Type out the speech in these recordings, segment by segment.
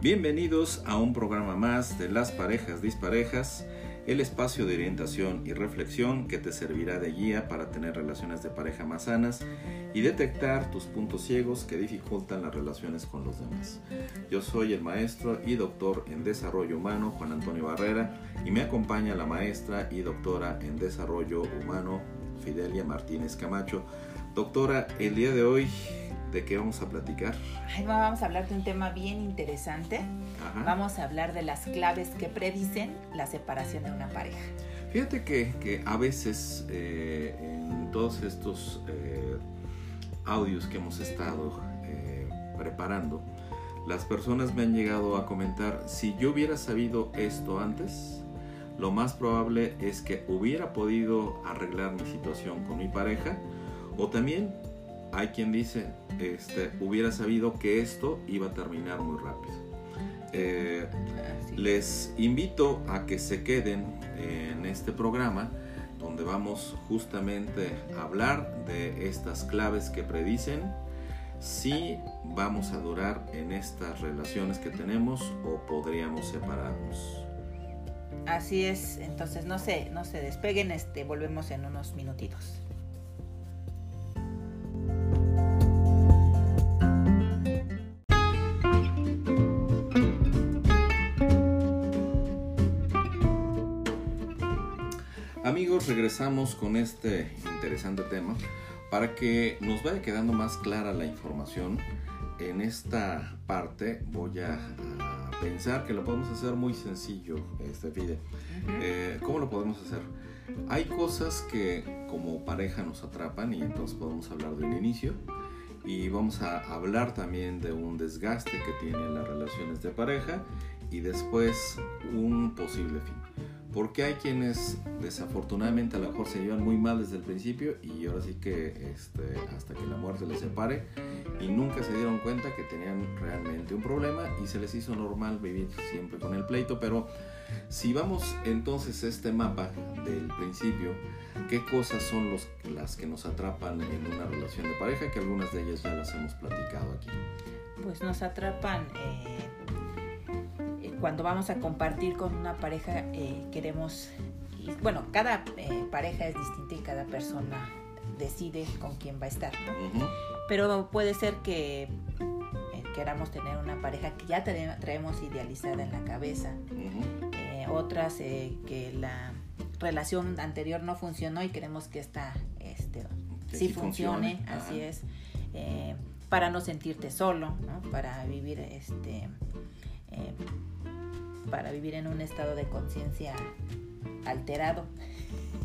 Bienvenidos a un programa más de Las Parejas Disparejas, el espacio de orientación y reflexión que te servirá de guía para tener relaciones de pareja más sanas y detectar tus puntos ciegos que dificultan las relaciones con los demás. Yo soy el maestro y doctor en desarrollo humano Juan Antonio Barrera y me acompaña la maestra y doctora en desarrollo humano Fidelia Martínez Camacho. Doctora, el día de hoy ¿De qué vamos a platicar? vamos a hablar de un tema bien interesante. Vamos a hablar de las claves que predicen la separación de una pareja. Fíjate que, a veces eh, en todos estos eh, audios que hemos estado eh, preparando, las personas me han llegado a comentar, si yo hubiera sabido esto antes, lo más probable es que hubiera podido arreglar mi situación con mi pareja o también hay quien dice, este, hubiera sabido que esto iba a terminar muy rápido. Eh, les invito a que se queden en este programa donde vamos justamente a hablar de estas claves que predicen si vamos a durar en estas relaciones que tenemos o podríamos separarnos. Así es, entonces no se, no se despeguen, este, volvemos en unos minutitos. Amigos, regresamos con este interesante tema para que nos vaya quedando más clara la información. En esta parte voy a, pensar que lo podemos hacer muy sencillo, este Fide. Eh, ¿Cómo lo podemos hacer? Hay cosas que como pareja nos atrapan y entonces podemos hablar de un inicio y vamos a hablar también de un desgaste que tienen las relaciones de pareja y después un posible fin. Porque hay quienes desafortunadamente a lo mejor se llevan muy mal desde el principio y ahora sí que este, hasta que la muerte les separe y nunca se dieron cuenta que tenían realmente un problema y se les hizo normal vivir siempre con el pleito. Pero si vamos entonces a este mapa del principio, ¿qué cosas son las que nos atrapan en una relación de pareja? Que algunas de ellas ya las hemos platicado aquí. Pues nos atrapan... Eh cuando vamos a compartir con una pareja eh, queremos, bueno, cada eh, pareja es distinta y cada persona decide con quién va a estar, Pero puede ser que eh, queramos tener una pareja que ya traemos idealizada en la cabeza, otras que la relación anterior no funcionó y queremos que esta este, sí, funcione, así es, para no sentirte solo, para vivir este para vivir en un estado de conciencia alterado.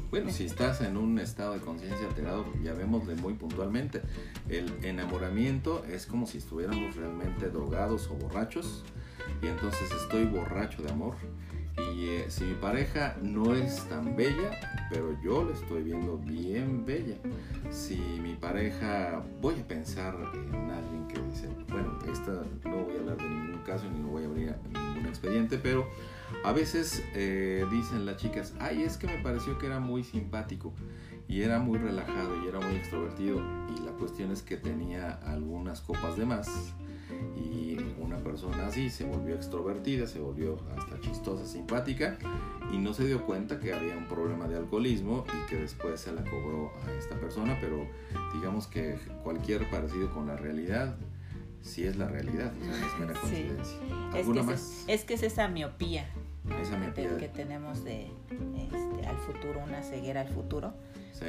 Bueno, si estás en un estado de conciencia alterado, ya vemos de muy puntualmente, el enamoramiento es como si estuviéramos realmente drogados o borrachos, y entonces estoy borracho de amor. Y eh, si mi pareja no es tan bella, pero yo la estoy viendo bien bella. Si mi pareja, voy a pensar en alguien que dice, bueno, esta no voy a hablar de ningún caso ni no voy a abrir ningún expediente, pero a veces eh, dicen las chicas, ay, es que me pareció que era muy simpático y era muy relajado y era muy extrovertido y la cuestión es que tenía algunas copas de más y persona así se volvió extrovertida, se volvió hasta chistosa, simpática y no se dio cuenta que había un problema de alcoholismo y que después se la cobró a esta persona, pero digamos que cualquier parecido con la realidad sí es la realidad, es mera coincidencia. ¿Alguna es que más? Es, que es esa miopía, esa miopía que tenemos de este, al futuro, una ceguera al futuro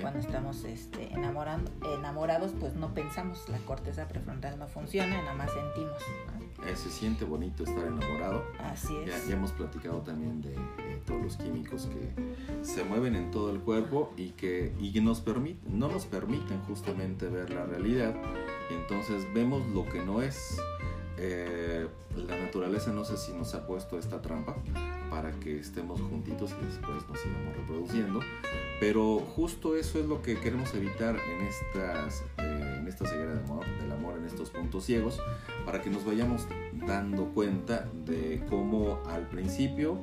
cuando estamos este, enamorando, enamorados, pues no pensamos, la corteza prefrontal no funciona, nada más sentimos. Eh, se siente bonito estar enamorado. Así es. Ya, hemos platicado también de, todos los químicos que se mueven en todo el cuerpo y que, y nos permiten, no nos permiten justamente ver la realidad. Entonces vemos lo que no es. Eh, la naturaleza no sé si nos ha puesto esta trampa para que estemos juntitos y después nos sigamos reproduciendo. Pero justo eso es lo que queremos evitar en, estas, eh, en esta ceguera del amor, del amor, en estos puntos ciegos, para que nos vayamos dando cuenta de cómo al principio,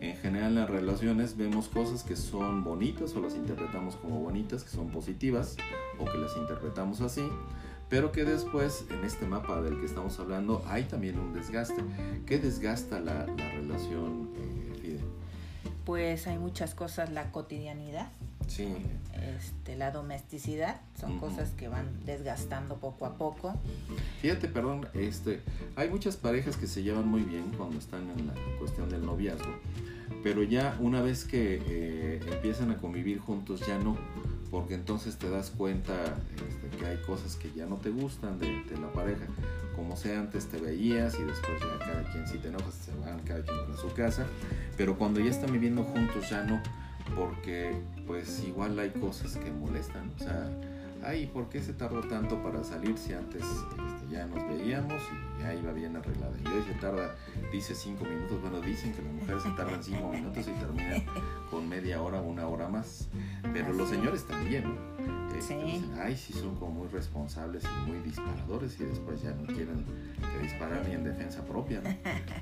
en general en las relaciones, vemos cosas que son bonitas o las interpretamos como bonitas, que son positivas o que las interpretamos así, pero que después en este mapa del que estamos hablando hay también un desgaste. ¿Qué desgasta la, la relación, eh? Pues hay muchas cosas, la cotidianidad, Sí, este, la domesticidad, son cosas que van desgastando poco a poco. fíjate, perdón, este, hay muchas parejas que se llevan muy bien cuando están en la cuestión del noviazgo, pero ya una vez que eh, empiezan a convivir juntos ya no, porque entonces te das cuenta este, que hay cosas que ya no te gustan de, de la pareja, como sea antes te veías y después ya cada quien si te enojas se van cada quien para su casa, pero cuando ya están viviendo juntos ya no, porque pues igual hay cosas que molestan, o sea, ay, ¿por qué se tardó tanto para salir si antes este, ya nos veíamos y ya iba bien arreglada? Y hoy se tarda, dice cinco minutos, bueno, dicen que las mujeres se tardan cinco minutos y terminan con media hora una hora más, pero los señores también, Sí. dicen, ay, sí son como muy responsables y muy disparadores y después ya no quieren que disparar ni en defensa propia, ¿no?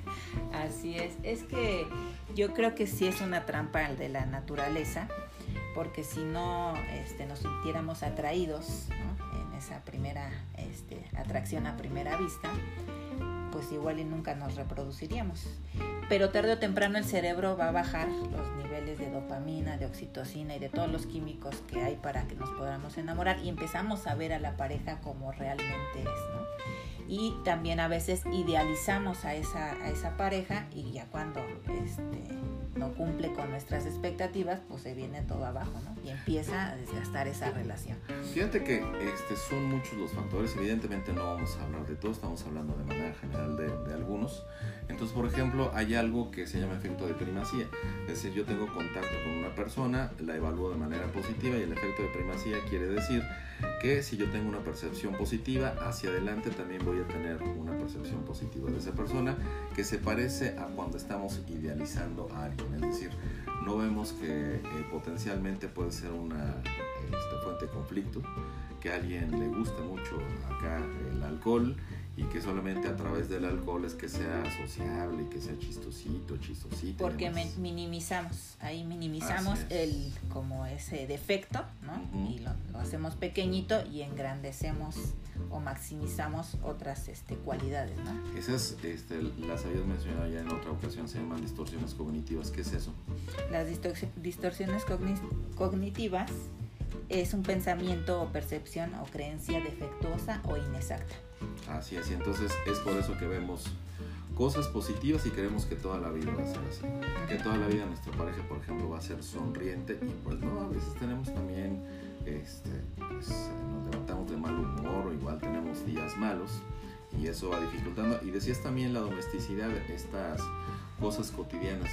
Así es, es que yo creo que sí es una trampa de la naturaleza, porque si no este, nos sintiéramos atraídos ¿no? en esa primera este, atracción a primera vista, pues igual y nunca nos reproduciríamos. Pero tarde o temprano el cerebro va a bajar los de dopamina, de oxitocina y de todos los químicos que hay para que nos podamos enamorar y empezamos a ver a la pareja como realmente es, y también a veces idealizamos a esa, a esa pareja y ya cuando este, no cumple con nuestras expectativas, pues se viene todo abajo, ¿no? Y empieza a desgastar esa relación. Fíjate que este, son muchos los factores, evidentemente no vamos a hablar de todos, estamos hablando de manera general de, de algunos. Entonces, por ejemplo, hay algo que se llama efecto de primacía, es decir, yo tengo contacto con una persona, la evalúo de manera positiva y el efecto de primacía quiere decir que si yo tengo una percepción positiva, hacia adelante también voy a tener una percepción positiva de esa persona que se parece a cuando estamos idealizando a alguien, es decir, no vemos que eh, potencialmente puede ser una este, fuente de conflicto, que a alguien le gusta mucho acá el alcohol y que solamente a través del alcohol es que sea sociable y que sea chistosito, chistosito. Porque minimizamos, ahí minimizamos el como ese defecto, ¿no? Y lo, lo hacemos pequeñito y engrandecemos o maximizamos otras este, cualidades, ¿no? Esas este, las habías mencionado ya en otra ocasión, se llaman distorsiones cognitivas. ¿Qué es eso? Las distorsi- distorsiones cogni- cognitivas es un pensamiento o percepción o creencia defectuosa o inexacta. Así es, y entonces es por eso que vemos cosas positivas y queremos que toda la vida va a ser así. Que toda la vida nuestra pareja, por ejemplo, va a ser sonriente y pues no, a veces tenemos también, este, pues nos levantamos de mal humor o igual tenemos días malos y eso va dificultando. Y decías también la domesticidad, estas cosas cotidianas.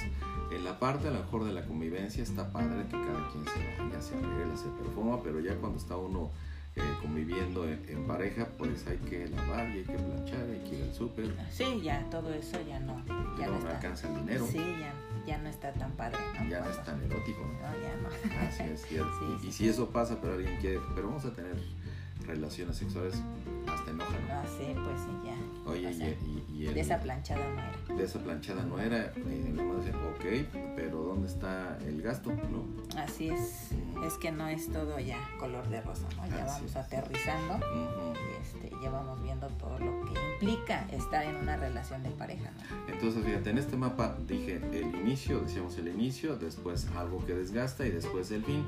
En la parte a lo mejor de la convivencia está padre que cada quien se baña, se arregla, se perfuma, pero ya cuando está uno eh, conviviendo en, en pareja, pues hay que lavar y hay que planchar, hay que ir al súper, Sí, ya todo eso ya no, ya no, no no está. alcanza el dinero, Sí, ya, ya no está tan padre. ¿no? ya no es tan erótico. ¿no? No, ya no. Así es, y, Sí, y- sí, y si eso pasa, pero alguien quiere, pero vamos a tener relaciones sexuales, hasta enoja, ¿no? Ah, sí, pues sí, ya. Oye, o y, sea, y- y el- De esa planchada no era. de esa planchada no era, decía, ok, pero ¿dónde está el gasto? ¿No? Así es, es que no es todo ya color de rosa, ¿no? Ya Así vamos es. aterrizando Ujú. y este, ya vamos viendo todo lo que implica estar en una relación de pareja, ¿no? Entonces, fíjate, en este mapa dije el inicio, decíamos el inicio, después algo que desgasta y después el fin.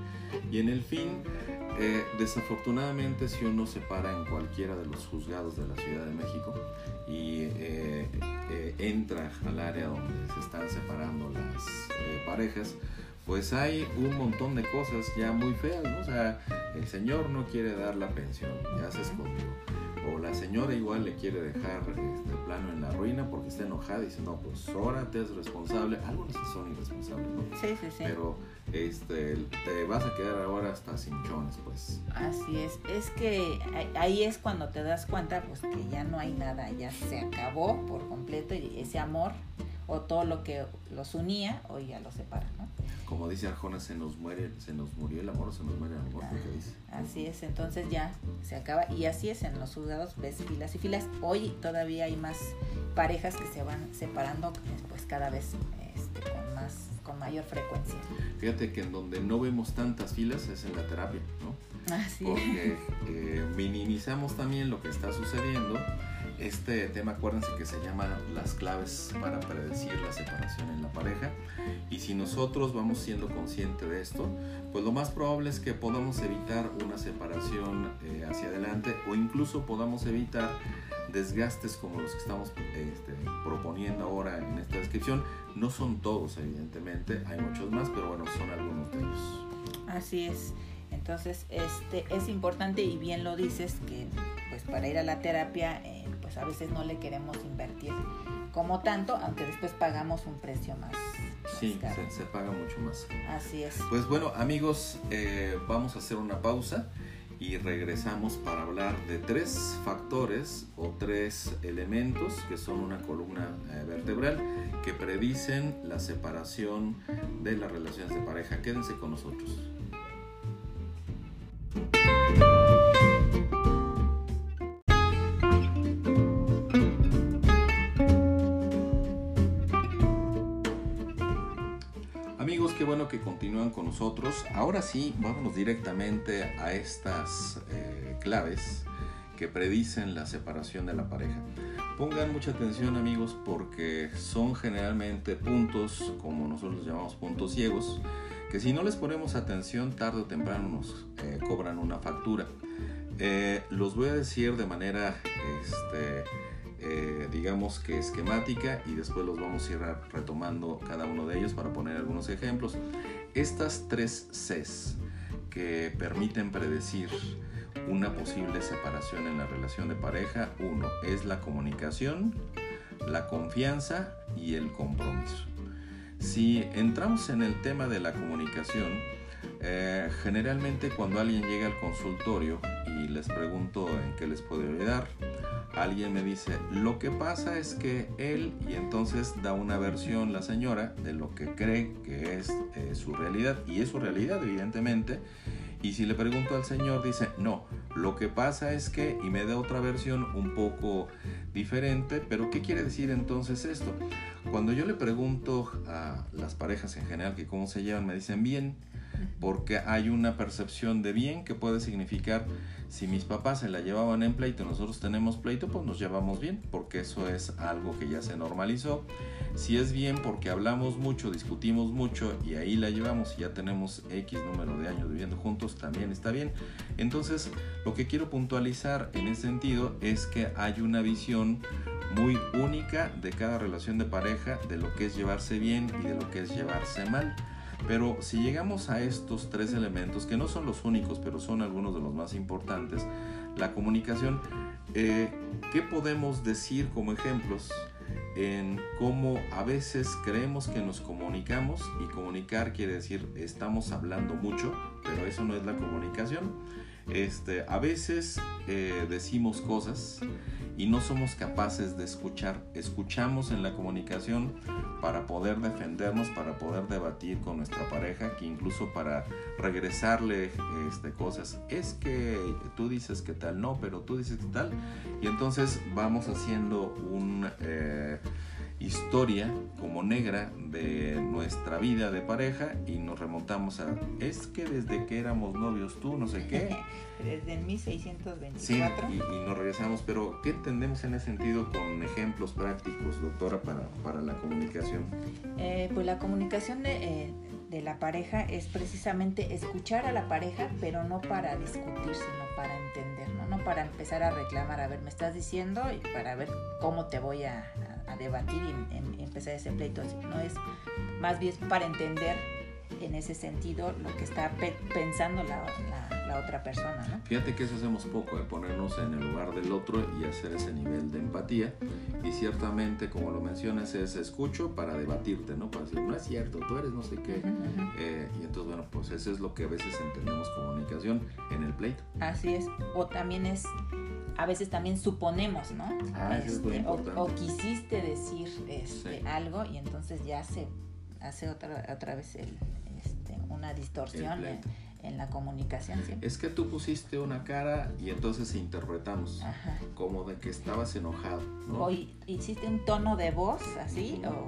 Y en el fin, eh, desafortunadamente, si uno se para en cualquiera de los juzgados de la Ciudad de México y eh, eh, entra al área donde se están separando las eh, parejas, pues hay un montón de cosas ya muy feas, ¿no? O sea, el señor no quiere dar la pensión, ya se escondió. O la señora igual le quiere dejar este plano en la ruina porque está enojada y dice, no, pues ahora te es responsable. Algunos son irresponsables, ¿no? Sí, sí, sí. Pero este, te vas a quedar ahora hasta sin chones, pues. Así es, es que ahí- es cuando te das cuenta pues que ya no hay nada, ya se acabó por completo y ese amor o todo lo que los unía hoy ya los separa, ¿no? Como dice Arjona, se nos muere, se nos murió el amor, se nos muere el amor, que dice. Así es, entonces ya se acaba y así es en los juzgados ves filas y filas. Hoy todavía hay más parejas que se van separando pues cada vez eh, este, con más con mayor frecuencia. Fíjate que en donde no vemos tantas filas es en la terapia, ¿no? Así Porque eh, minimizamos también lo que está sucediendo. Este tema, acuérdense que se llama las claves para predecir la separación en la pareja. Y si nosotros vamos siendo conscientes de esto, pues lo más probable es que podamos evitar una separación eh, hacia adelante o incluso podamos evitar desgastes como los que estamos este, proponiendo ahora en esta descripción. No son todos, evidentemente, hay muchos más, pero bueno, son algunos de ellos. Así es. Entonces, este es importante y bien lo dices que pues para ir a la terapia eh, pues a veces no le queremos invertir como tanto, aunque después pagamos un precio más. Sí, se, se, paga mucho más. Así es. Pues bueno, amigos, eh, vamos a hacer una pausa y regresamos para hablar de tres factores o tres elementos que son una columna eh, vertebral que predicen la separación de las relaciones de pareja. Quédense con nosotros. Continúan con nosotros. Ahora sí, vámonos directamente a estas eh, claves que predicen la separación de la pareja. Pongan mucha atención amigos porque son generalmente puntos, como nosotros llamamos puntos ciegos, que si no les ponemos atención tarde o temprano nos eh, cobran una factura. Eh, los voy a decir de manera este, eh, digamos que esquemática y después los vamos a ir retomando cada uno de ellos para poner algunos ejemplos. Estas tres Cs que permiten predecir una posible separación en la relación de pareja, uno es la comunicación, la confianza y el compromiso. Si entramos en el tema de la comunicación, eh, generalmente cuando alguien llega al consultorio y les pregunto en qué les puedo ayudar, alguien me dice, lo que pasa es que él, y entonces da una versión la señora de lo que cree que es eh, su realidad, y es su realidad evidentemente, y si le pregunto al señor dice, no, lo que pasa es que, y me da otra versión un poco diferente, pero ¿qué quiere decir entonces esto? Cuando yo le pregunto a las parejas en general que cómo se llevan, me dicen bien, porque hay una percepción de bien que puede significar si mis papás se la llevaban en pleito y nosotros tenemos pleito, pues nos llevamos bien, porque eso es algo que ya se normalizó. Si es bien porque hablamos mucho, discutimos mucho y ahí la llevamos y ya tenemos X número de años viviendo juntos, también está bien. Entonces, lo que quiero puntualizar en ese sentido es que hay una visión muy única de cada relación de pareja, de lo que es llevarse bien y de lo que es llevarse mal. Pero si llegamos a estos tres elementos, que no son los únicos, pero son algunos de los más importantes, la comunicación, eh, ¿qué podemos decir como ejemplos en cómo a veces creemos que nos comunicamos y comunicar quiere decir estamos hablando mucho, pero eso no es la comunicación? Este, a veces eh, decimos cosas y no somos capaces de escuchar. Escuchamos en la comunicación para poder defendernos, para poder debatir con nuestra pareja, que incluso para regresarle este, cosas. Es que tú dices que tal, no, pero tú dices que tal. Y entonces vamos haciendo un... Eh, historia como negra de nuestra vida de pareja y nos remontamos a es que desde que éramos novios tú no sé qué. Desde 1624 sí y, y, nos regresamos pero qué entendemos en ese sentido con ejemplos prácticos doctora para, para la comunicación eh, pues la comunicación de, eh, de la pareja es precisamente escuchar a la pareja pero no para discutir sino para entender no, no para empezar a reclamar a ver me estás diciendo y para ver cómo te voy a, a debatir y, en, empezar ese pleito. No es más bien para entender en ese sentido lo que está pe pensando la, la, la, otra persona. ¿no? Fíjate que eso hacemos poco, de ponernos en el lugar del otro y hacer ese nivel de empatía. Y ciertamente, como lo mencionas, es escucho para debatirte, ¿no? Para decir, no es cierto, tú eres no sé qué. Uh -huh. eh, y entonces, bueno, pues eso es lo que a veces entendemos comunicación en el pleito. Así es. O también es a veces también suponemos, ¿no? Ah, este, o, o, quisiste decir este, sí. algo y entonces ya se hace otra, otra vez el, este, una distorsión en, en la comunicación. Es que tú pusiste una cara y entonces interpretamos Ajá. como de que estabas enojado, ¿no? O hi- hiciste un tono de voz así, o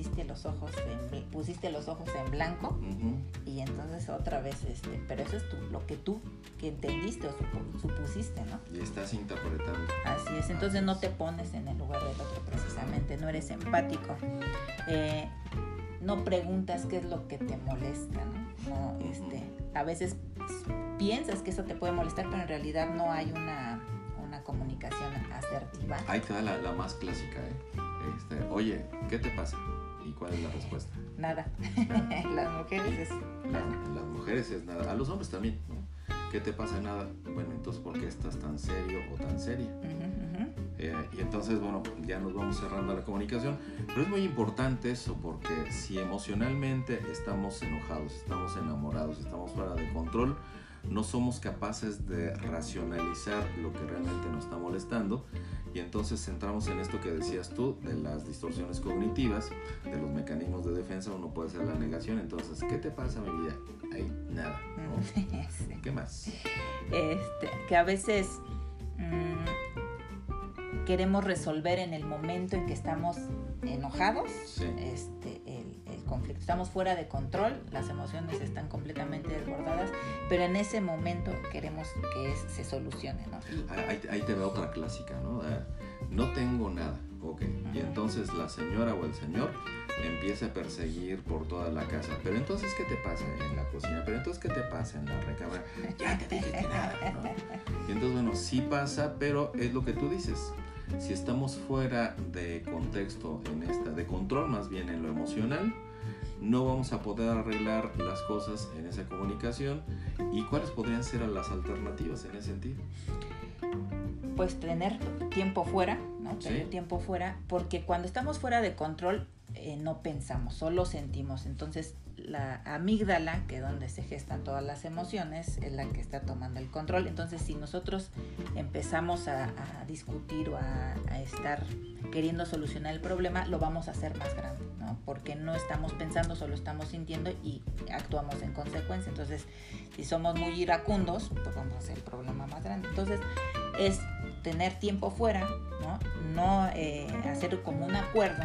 hiciste los ojos, en pusiste los ojos en blanco Ujú. y entonces otra vez, este, pero eso es tú, lo que tú que entendiste o supu- supusiste, ¿no? Y estás interpretando. Así es, entonces no te pones en el lugar del otro precisamente, no eres empático. Eh, no preguntas qué es lo que te molesta, ¿no? No, este, a veces piensas que eso te puede molestar, pero en realidad no hay una, una comunicación asertiva. Ahí te da la, la más clásica, ¿eh? Este, Oye, ¿qué te pasa? ¿Y cuál es la respuesta? Nada. Las mujeres es Las, las mujeres es nada, a los hombres también, ¿no? ¿Qué te pasa? Nada. Bueno, entonces, ¿por qué estás tan serio o tan seria? Ujú, ujú. Eh, y entonces, bueno, ya nos vamos cerrando la comunicación. Pero es muy importante eso porque si emocionalmente estamos enojados, estamos enamorados, estamos fuera de control, no somos capaces de racionalizar lo que realmente nos está molestando. Y entonces entramos en esto que decías tú, de las distorsiones cognitivas, de los mecanismos de defensa, uno puede ser la negación. Entonces, ¿qué te pasa, mi vida? Ay, nada. ¿no? Sí. ¿Qué más? este, que a veces mm, queremos resolver en el momento en que estamos enojados Sí. este, conflicto. Estamos fuera de control, las emociones están completamente desbordadas, pero en ese momento queremos que es- se solucione. ¿no? Ahí, ahí te veo otra clásica, ¿no? Ah, No tengo nada, ok. Y entonces la señora o el señor empieza a perseguir por toda la casa. Pero entonces, ¿qué te pasa en la cocina? Pero entonces, ¿qué te pasa en la recámara? Ya te dije que nada, ¿no? Y entonces, bueno, sí pasa, pero es lo que tú dices. Si estamos fuera de contexto en esta, de control más bien en lo emocional, no vamos a poder arreglar las cosas en esa comunicación. ¿Y cuáles podrían ser las alternativas en ese sentido? pues tener tiempo fuera, ¿no? Sí. Tener tiempo fuera, porque cuando estamos fuera de control eh, no pensamos, solo sentimos. Entonces la amígdala, que donde se gestan todas las emociones, es la que está tomando el control. Entonces si nosotros empezamos a, discutir o a, estar queriendo solucionar el problema, lo vamos a hacer más grande, ¿no? Porque no estamos pensando, solo estamos sintiendo y actuamos en consecuencia. Entonces, si somos muy iracundos, pues vamos a hacer el problema más grande. Entonces, es tener tiempo fuera, ¿no? No eh, hacer como un acuerdo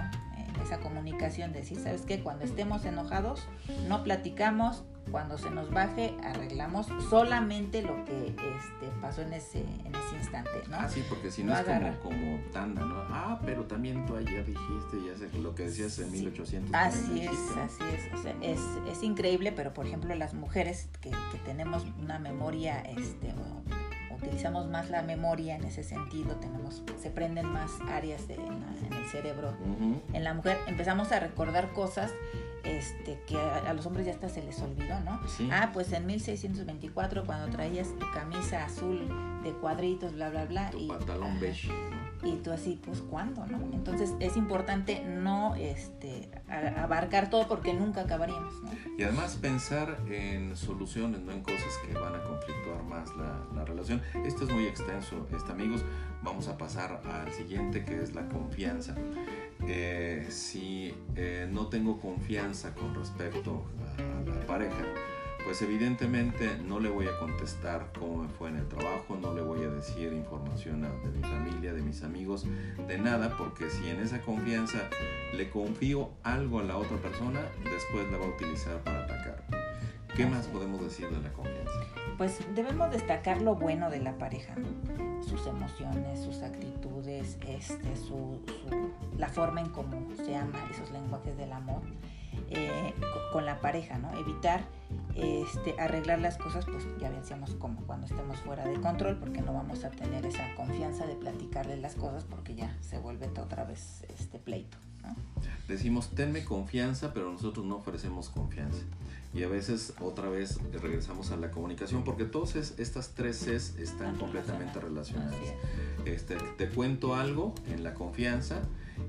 esa comunicación, decir, ¿sabes qué? Cuando estemos enojados, no platicamos, cuando se nos baje, arreglamos solamente lo que este, pasó en ese, en ese instante, ¿no? Ah, sí, porque si no, No es como, como tanda, ¿no? Ah, pero también tú ayer dijiste, ya sé lo que decías en Sí. 1800. Así es, así es. O sea, es, es increíble, pero por ejemplo las mujeres que, que tenemos una memoria, este, utilizamos más la memoria en ese sentido, tenemos, se prenden más áreas de- en, el cerebro. Ujú. En la mujer empezamos a recordar cosas este, que a, a los hombres ya hasta se les olvidó, ¿no? Sí. Ah, pues en 1624 cuando traías tu camisa azul de cuadritos, bla, bla, bla. Tu y, pantalón beige. Y tú así, pues ¿cuándo? ¿no? Entonces es importante no este, abarcar todo porque nunca acabaríamos. ¿no? Y además pensar en soluciones, no en cosas que van a conflictuar más la, la relación. Esto es muy extenso, este, amigos. Vamos a pasar al siguiente que es la confianza. Eh, si eh, no tengo confianza con respecto a la pareja, pues evidentemente no le voy a contestar cómo me fue en el trabajo, no le voy a decir información de mi familia, de mis amigos, de nada, porque si en esa confianza le confío algo a la otra persona, después la va a utilizar para atacar. ¿Qué más podemos decir de la confianza? Pues debemos destacar lo bueno de la pareja, ¿no? sus emociones, sus actitudes, este, su, su- la forma en cómo se ama, esos lenguajes del amor eh, co- con la pareja, ¿no? Evitar este, arreglar las cosas, pues ya decíamos como cuando estemos fuera de control, porque no vamos a tener esa confianza de platicarle las cosas, porque ya se vuelve otra vez este pleito, ¿no? Decimos, tenme confianza, pero nosotros no ofrecemos confianza. Y a veces otra vez regresamos a la comunicación, porque todas es- estas tres Cs están completamente relacionadas. Este, te cuento algo en la confianza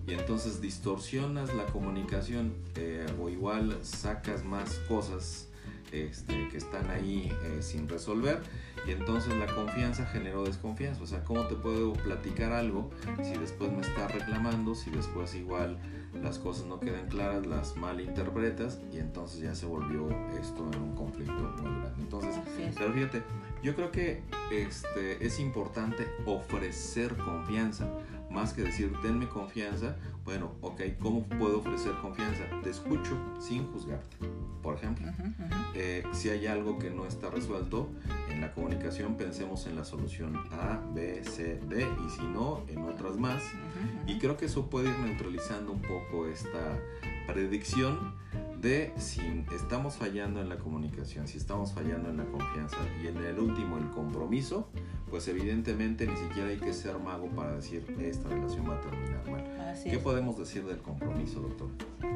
y entonces distorsionas la comunicación eh, o igual sacas más cosas este, que están ahí eh, sin resolver y entonces la confianza generó desconfianza. O sea, ¿cómo te puedo platicar algo si después me está reclamando, si después igual las cosas no quedan claras, las malinterpretas y entonces ya se volvió esto en un conflicto muy grande. Entonces, pero fíjate, yo creo que este, es importante ofrecer confianza más que decir denme confianza, bueno, ok, ¿cómo puedo ofrecer confianza? Te escucho sin juzgarte. Por ejemplo, eh, si hay algo que no está resuelto en la comunicación, pensemos en la solución A, B, C, D y si no, en otras más. Y creo que eso puede ir neutralizando un poco esta predicción de si estamos fallando en la comunicación, si estamos fallando en la confianza y en el último el compromiso, pues evidentemente ni siquiera hay que ser mago para decir esta relación va a terminar mal. ¿Qué podemos decir del compromiso, doctor?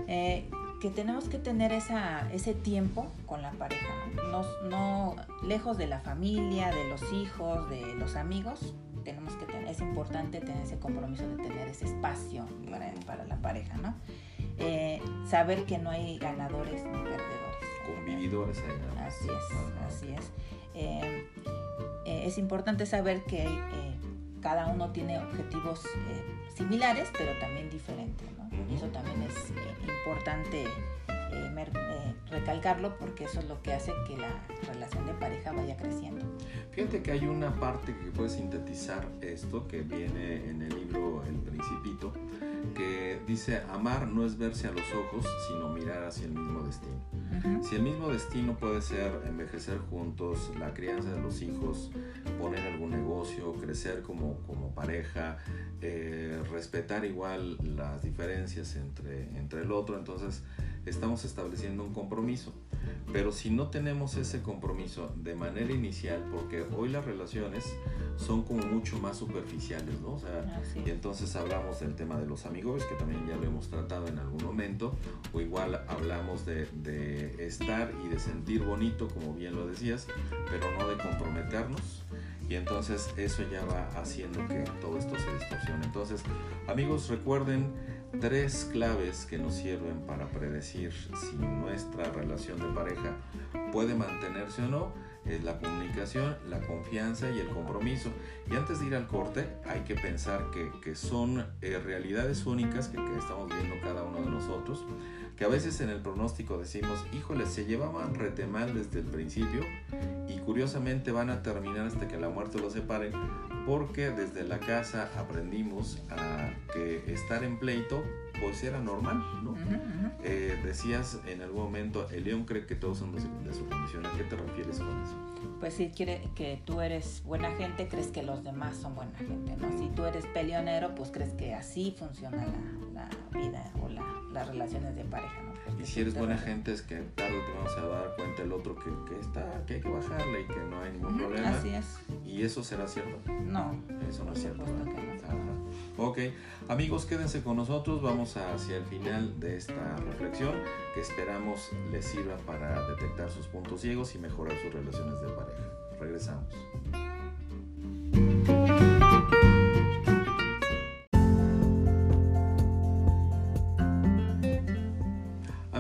Eh, que tenemos que tener esa, ese tiempo con la pareja, ¿no? No, lejos de la familia, de los hijos, de los amigos, tenemos que tener, es importante tener ese compromiso de tener ese espacio para, para la pareja, ¿no? Eh, saber que no hay ganadores ni perdedores. Convividores hay. Así es, así es. Eh, eh, es importante saber que cada uno tiene objetivos similares, pero también diferentes. ¿no? Y eso también es importante recalcarlo porque eso es lo que hace que la relación de pareja vaya creciendo. Fíjate que hay una parte que puede sintetizar esto que viene en el libro El Principito, que dice, amar no es verse a los ojos, sino mirar hacia el mismo destino. Si el mismo destino puede ser envejecer juntos, la crianza de los hijos, poner algún negocio, crecer como, como pareja, eh, respetar igual las diferencias entre, entre el otro, entonces estamos estableciendo un compromiso. Pero si no tenemos ese compromiso de manera inicial, porque hoy las relaciones son como mucho más superficiales, ¿no? O sea, y entonces hablamos del tema de los amigos, que también ya lo hemos tratado en algún momento, o igual hablamos de, de estar y de sentir bonito, como bien lo decías, pero no de comprometernos y entonces eso ya va haciendo que todo esto se distorsione. Entonces, amigos, recuerden tres claves que nos sirven para predecir si nuestra relación de pareja puede mantenerse o no. Es la comunicación, la confianza y el compromiso. Y antes de ir al corte, hay que pensar que, son eh, realidades únicas que, que estamos viendo cada uno de nosotros que a veces en el pronóstico decimos, híjole, se llevaban rete mal desde el principio curiosamente van a terminar hasta que la muerte los separe, porque desde la casa aprendimos a que estar en pleito pues era normal, ¿no? Eh, decías en algún momento, el león cree que todos son de su condición, ¿a qué te refieres con eso? Pues si quiere que tú eres buena gente, crees que los demás son buena gente, ¿no? Si tú eres peleonero, pues crees que así funciona la, vida o las relaciones de pareja, ¿no? y si eres buena gente es que tarde te vamos a dar cuenta el otro que, que, está, que hay que bajarle y que no hay ningún problema. Así es. ¿Y eso será cierto? No. Eso no es cierto. Ok, amigos, quédense con nosotros. Vamos hacia el final de esta reflexión que esperamos les sirva para detectar sus puntos ciegos y mejorar sus relaciones de pareja. Regresamos.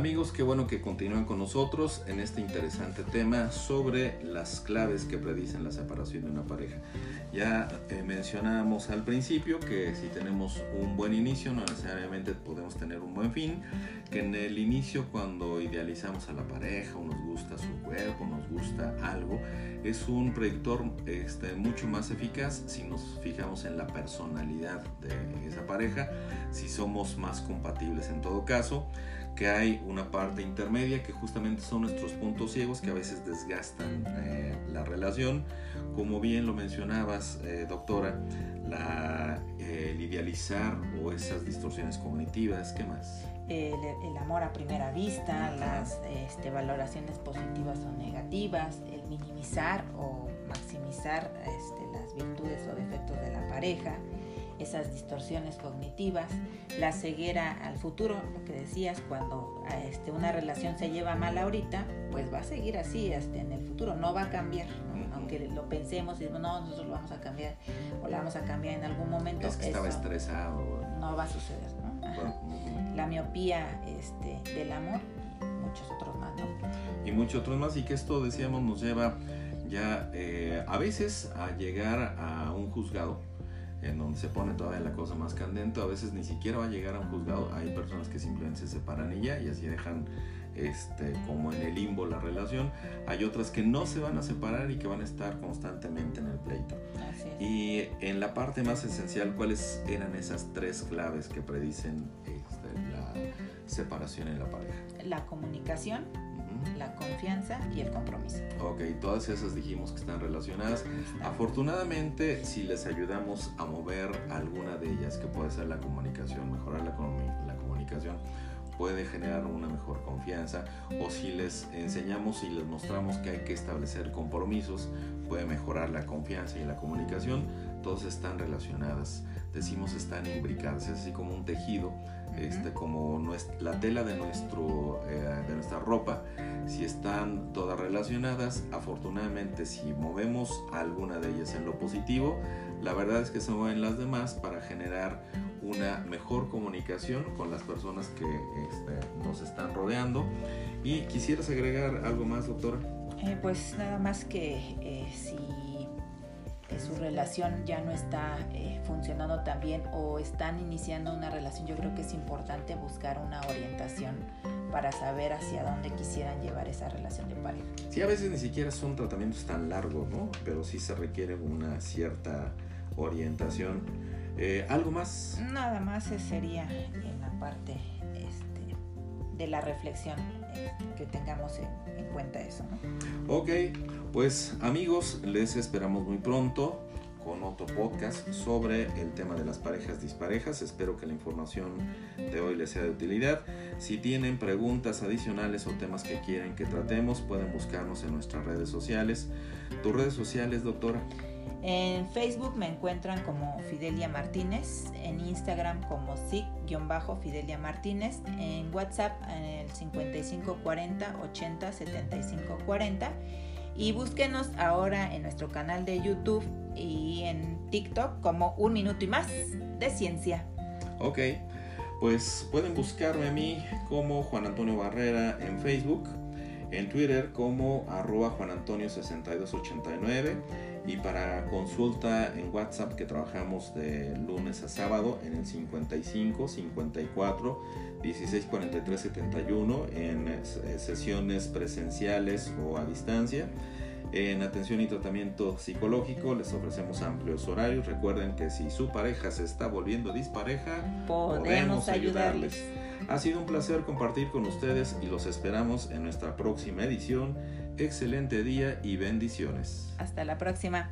Amigos, qué bueno que continúan con nosotros en este interesante tema sobre las claves que predicen la separación de una pareja. Ya eh, mencionábamos al principio que si tenemos un buen inicio no necesariamente podemos tener un buen fin, que en el inicio cuando idealizamos a la pareja o nos gusta su cuerpo, nos gusta algo, es un predictor este, mucho más eficaz si nos fijamos en la personalidad de esa pareja, si somos más compatibles en todo caso que hay una parte intermedia que justamente son nuestros puntos ciegos que a veces desgastan eh, la relación. Como bien lo mencionabas, eh, doctora, la, el idealizar o esas distorsiones cognitivas, ¿qué más? El, amor a primera vista, las este, valoraciones positivas o negativas, el minimizar o maximizar este, las virtudes o defectos de la pareja, esas distorsiones cognitivas, la ceguera al futuro, lo que decías, cuando este, una relación se lleva mal ahorita, pues va a seguir así hasta en el futuro, no va a cambiar, aunque lo pensemos y no, nosotros lo vamos a cambiar o la vamos a cambiar en algún momento. Es que estaba estresado. No va a suceder, ¿no? La miopía este, del amor muchos otros más, ¿no? Y muchos otros más, y que esto, decíamos, nos lleva ya eh, a veces a llegar a un juzgado en donde se pone todavía la cosa más candente, a veces ni siquiera va a llegar a un juzgado, hay personas que simplemente se separan y ya, y así dejan este, como en el limbo la relación, hay otras que no se van a separar y que van a estar constantemente en el pleito. Y en la parte más esencial, ¿cuáles eran esas tres claves que predicen este, la separación en la pareja? La comunicación, la confianza y el compromiso. Ok, todas esas dijimos que están relacionadas. Afortunadamente, si les ayudamos a mover alguna de ellas, que puede ser la comunicación, mejorar la, la comunicación, puede generar una mejor confianza. O si les enseñamos y les mostramos que hay que establecer compromisos puede mejorar la confianza y la comunicación. Todas están relacionadas. Decimos están imbricadas es así como un tejido este, como la tela de, nuestro, eh, de nuestra ropa, si están todas relacionadas, afortunadamente si movemos alguna de ellas en lo positivo, la verdad es que se mueven las demás para generar una mejor comunicación con las personas que este, nos están rodeando. ¿Y quisieras agregar algo más, doctora? Eh, pues nada más que eh, si su relación ya no está eh, funcionando tan bien o están iniciando una relación, yo creo que es importante buscar una orientación para saber hacia dónde quisieran llevar esa relación de pareja. Sí, a veces ni siquiera son tratamientos tan largos, ¿no? Pero sí se requiere una cierta orientación. Eh, ¿Algo más? Nada más sería en la parte este, de la reflexión este, que tengamos en, en cuenta eso, ¿no? Ok, pues amigos, les esperamos muy pronto con otro podcast sobre el tema de las parejas disparejas. Espero que la información de hoy les sea de utilidad. Si tienen preguntas adicionales o temas que quieren que tratemos, pueden buscarnos en nuestras redes sociales. ¿Tus redes sociales, doctora? En Facebook me encuentran como Fidelia Martínez, en Instagram como SIC-Fidelia Martínez, en WhatsApp en el 5540 80 75 40 y búsquenos ahora en nuestro canal de YouTube y en TikTok como Un Minuto y Más de Ciencia. Ok, pues pueden buscarme a mí como Juan Antonio Barrera en Facebook, en Twitter como arroba Juan Antonio 6289 y para consulta en WhatsApp que trabajamos de lunes a sábado en el 55 54 16 43 71 en eh, sesiones presenciales o a distancia. En atención y tratamiento psicológico les ofrecemos amplios horarios. Recuerden que si su pareja se está volviendo dispareja, podemos, ayudarles. Ha sido un placer compartir con ustedes y los esperamos en nuestra próxima edición. Excelente día y bendiciones. Hasta la próxima.